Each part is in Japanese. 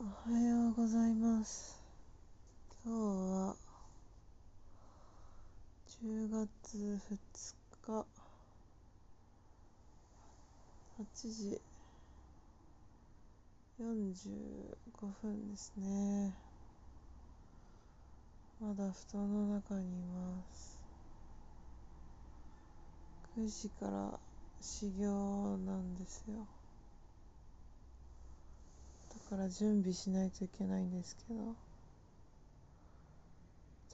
おはようございます。今日は10月2日8時45分ですね。まだ布団の中にいます。9時から始業なんですよ。から準備しないといけないんですけど。め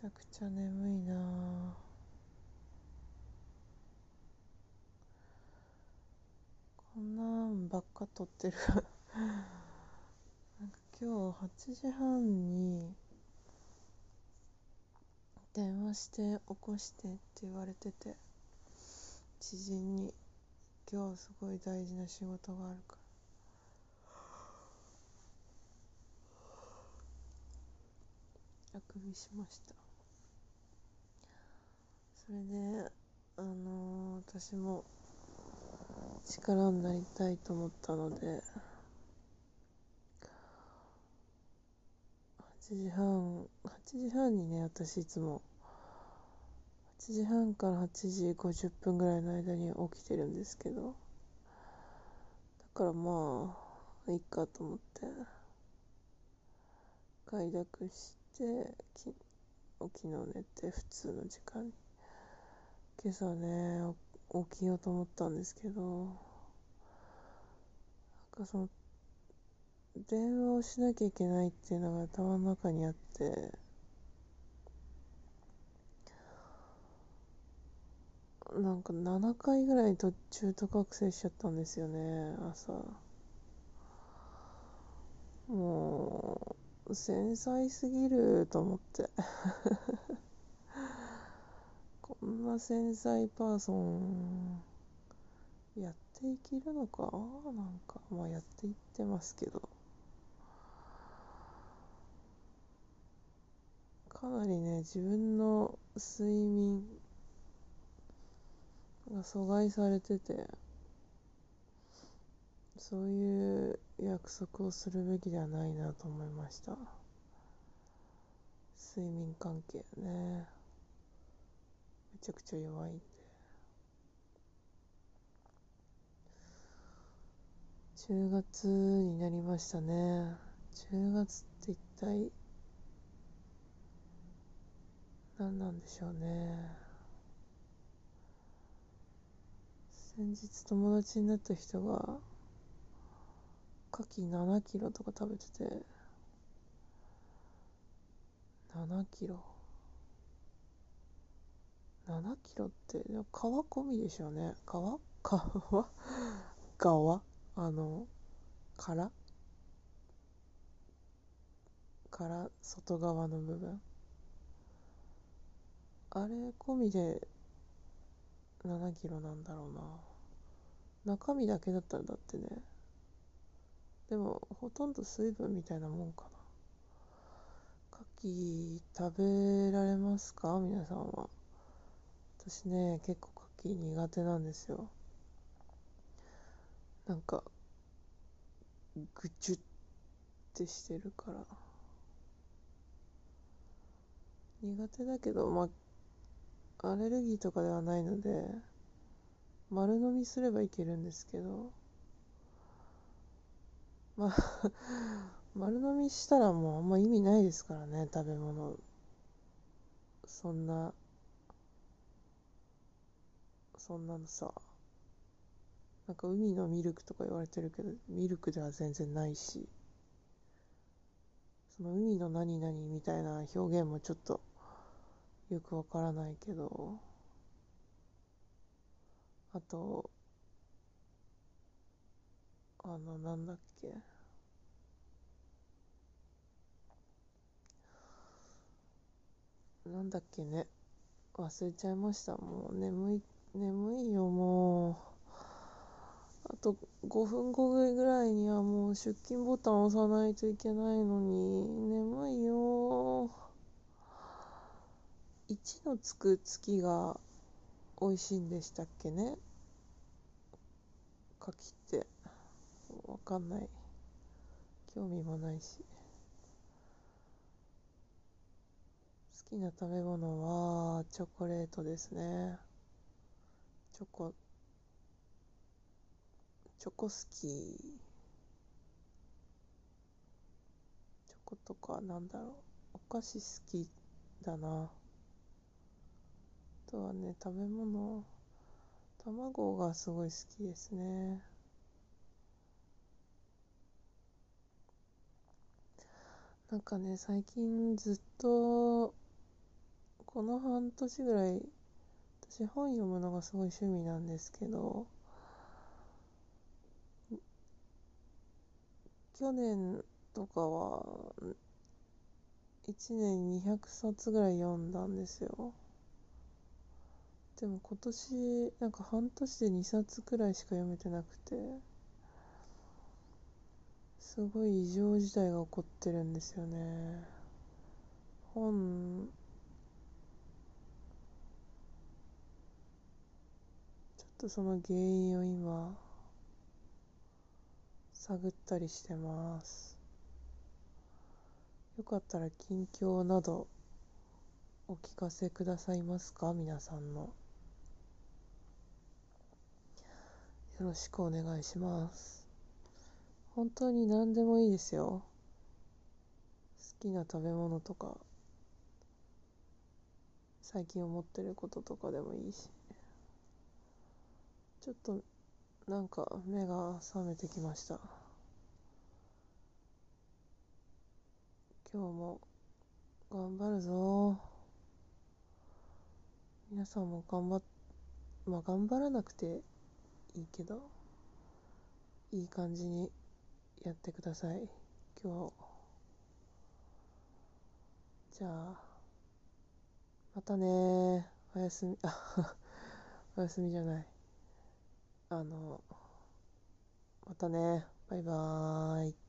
ちゃくちゃ眠いな。こんなんばっか撮ってる。なんか今日8時半に電話して起こしてって言われてて。知人に今日すごい大事な仕事があるから。あくびしました。それであのー、私も力になりたいと思ったので8時半8時半にね私いつも8時半から8時50分ぐらいの間に起きてるんですけどだからまあいいかと思って快諾して昨日寝て普通の時間に。今朝ね起きようと思ったんですけどなんかその電話をしなきゃいけないっていうのが頭の中にあってなんか7回ぐらい途中途覚醒しちゃったんですよね朝。もう繊細すぎると思って。こんな繊細パーソンやっていけるのか？なんかまあやっていってますけど。かなりね自分の睡眠が阻害されててそういう約束をするべきではないなと思いました。睡眠関係ね。めちゃくちゃ弱いんで。10月になりましたね。10月って一体何なんでしょうね。先日友達になった人が牡蠣7キロとか食べてて。7キロ。7キロって皮込みでしょうね。皮？皮？側あの殻？から外側の部分。あれ込みで7キロなんだろうな。中身だけだったらだってね。でもほとんど水分みたいなもんかな。牡蠣食べられますか？皆さんは。私ね結構牡蠣苦手なんですよ。なんかぐちゅってしてるから。苦手だけどまあアレルギーとかではないので丸飲みすればいけるんですけど。まあ 丸飲みしたらもうあんま意味ないですからね食べ物。そんなそんなのさ。なんか海のミルクとか言われてるけどミルクでは全然ないし。その海の何々みたいな表現もちょっとよくわからないけど。あとあのなんだっけ。なんだっけね。忘れちゃいました。もう眠い眠いよもう。あと5分後ぐらいにはもう出勤ボタン押さないといけないのに。眠いよ。1のつく月が美味しいんでしたっけね。牡蠣って。わかんない。興味もないし好好きな食べ物はチョコレートですね。チョコチョコ好き。チョコとかなんだろう。お菓子好きだな。あとはね食べ物。卵がすごい好きですね。なんかね最近ずっとこの半年ぐらい私本読むのがすごい趣味なんですけど去年とかは1年200冊ぐらい読んだんですよ。でも今年なんか半年で2冊くらいしか読めてなくてすごい異常事態が起こってるんですよね。本ちょっとその原因を今探ったりしてます。よかったら近況などお聞かせくださいますか？皆さんの。よろしくお願いします。本当に何でもいいですよ。好きな食べ物とか最近思ってることとかでもいいし。ちょっとなんか目が覚めてきました。今日も頑張るぞ。皆さんも頑張っまあ頑張らなくていいけどいい感じにやってください。今日。じゃあまたねおやすみ。あ おやすみじゃない。あのまたね。バイバーイ。